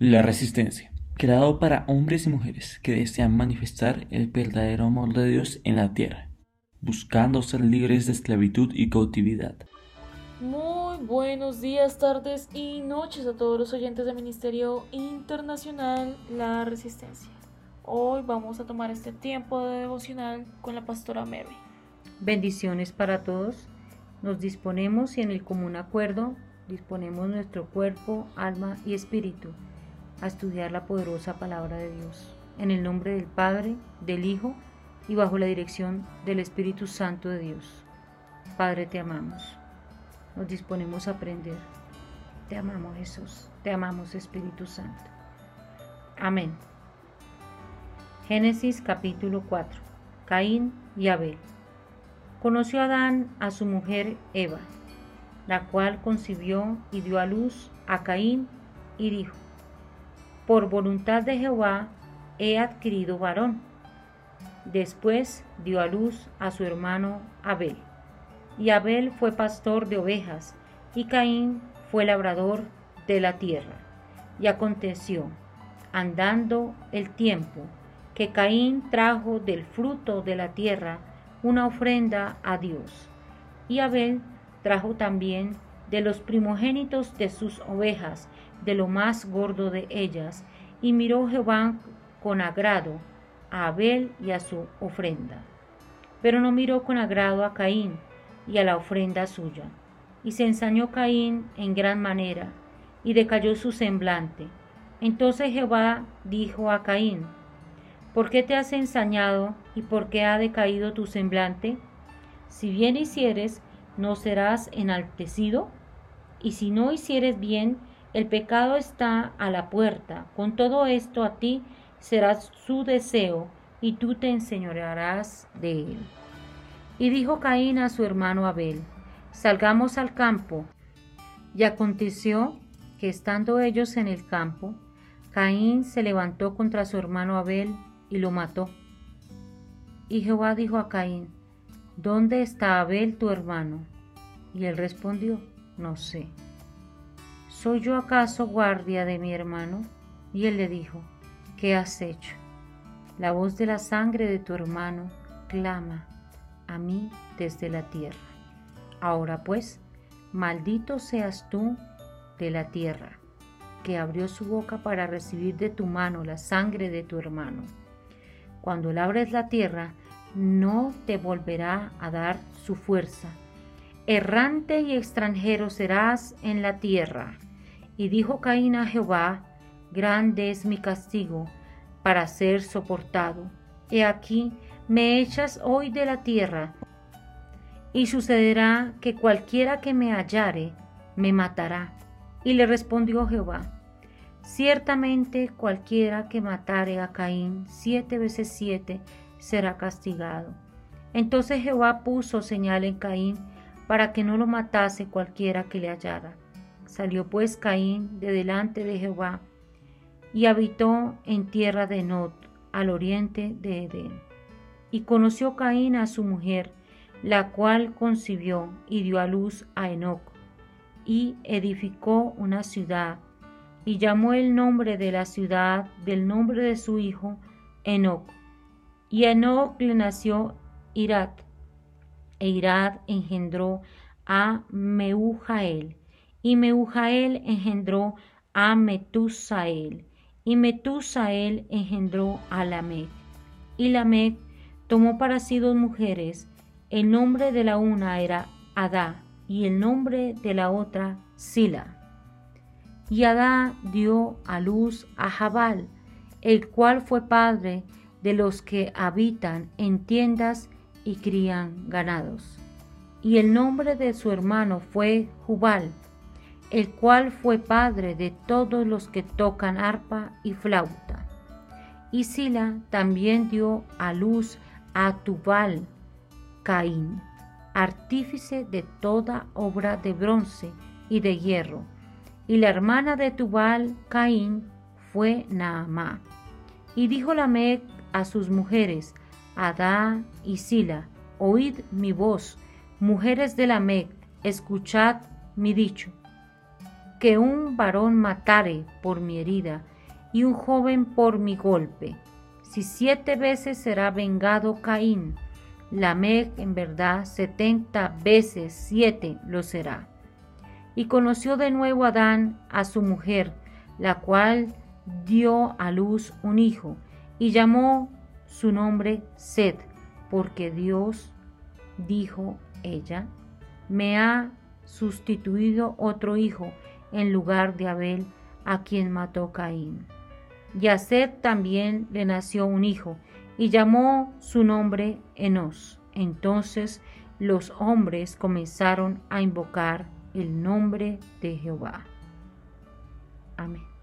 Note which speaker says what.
Speaker 1: La resistencia, creado para hombres y mujeres que desean manifestar el verdadero amor de Dios en la tierra, buscando ser libres de esclavitud y cautividad.
Speaker 2: Muy buenos días, tardes y noches a todos los oyentes del Ministerio Internacional La Resistencia. Hoy vamos a tomar este tiempo de devocional con la pastora Mary.
Speaker 3: Bendiciones para todos. Nos disponemos y en el común acuerdo disponemos nuestro cuerpo, alma y espíritu a estudiar la poderosa palabra de Dios. En el nombre del Padre, del Hijo y bajo la dirección del Espíritu Santo de Dios. Padre, te amamos. Nos disponemos a aprender. Te amamos Jesús. Te amamos Espíritu Santo. Amén. Génesis capítulo 4. Caín y Abel. Conoció Adán a su mujer Eva, la cual concibió y dio a luz a Caín y dijo, por voluntad de Jehová he adquirido varón. Después dio a luz a su hermano Abel. Y Abel fue pastor de ovejas, y Caín fue labrador de la tierra. Y aconteció, andando el tiempo, que Caín trajo del fruto de la tierra una ofrenda a Dios. Y Abel trajo también de los primogénitos de sus ovejas, de lo más gordo de ellas, y miró Jehová con agrado a Abel y a su ofrenda. Pero no miró con agrado a Caín y a la ofrenda suya. Y se ensañó Caín en gran manera, y decayó su semblante. Entonces Jehová dijo a Caín, ¿Por qué te has ensañado y por qué ha decaído tu semblante? Si bien hicieres, ¿no serás enaltecido? Y si no hicieres bien, el pecado está a la puerta. Con todo esto a ti será su deseo, y tú te enseñorearás de él. Y dijo Caín a su hermano Abel, Salgamos al campo. Y aconteció que estando ellos en el campo, Caín se levantó contra su hermano Abel y lo mató. Y Jehová dijo a Caín, ¿Dónde está Abel tu hermano? Y él respondió, No sé. ¿Soy yo acaso guardia de mi hermano? Y él le dijo, ¿qué has hecho? La voz de la sangre de tu hermano clama a mí desde la tierra. Ahora pues, maldito seas tú de la tierra, que abrió su boca para recibir de tu mano la sangre de tu hermano cuando labres la tierra, no te volverá a dar su fuerza. Errante y extranjero serás en la tierra. Y dijo Caín a Jehová, grande es mi castigo para ser soportado. He aquí, me echas hoy de la tierra, y sucederá que cualquiera que me hallare, me matará. Y le respondió Jehová, Ciertamente cualquiera que matare a Caín siete veces siete será castigado. Entonces Jehová puso señal en Caín para que no lo matase cualquiera que le hallara. Salió pues Caín de delante de Jehová y habitó en tierra de Nod, al oriente de Edén. Y conoció Caín a su mujer, la cual concibió y dio a luz a Enoc, y edificó una ciudad y llamó el nombre de la ciudad del nombre de su hijo Enoc. Y a Enoc le nació Irat, e Irat engendró a Meujael, y Meujael engendró a Metusael, y Metusael engendró a Lamec. Y Lamec tomó para sí dos mujeres, el nombre de la una era Adá, y el nombre de la otra Sila. Y Adá dio a luz a Jabal, el cual fue padre de los que habitan en tiendas y crían ganados. Y el nombre de su hermano fue Jubal, el cual fue padre de todos los que tocan arpa y flauta. Y Sila también dio a luz a Tubal, Caín, artífice de toda obra de bronce y de hierro y la hermana de Tubal, Caín, fue Naamá. Y dijo Lamec a sus mujeres, Adá y Sila, oíd mi voz, mujeres de Lamec, escuchad mi dicho. Que un varón matare por mi herida y un joven por mi golpe. Si siete veces será vengado Caín, Lamec en verdad setenta veces siete lo será. Y conoció de nuevo Adán a su mujer, la cual dio a luz un hijo, y llamó su nombre Sed, porque Dios, dijo ella, me ha sustituido otro hijo en lugar de Abel, a quien mató Caín. Y a Sed también le nació un hijo, y llamó su nombre Enos. Entonces los hombres comenzaron a invocar el nombre de Jehová. Amén.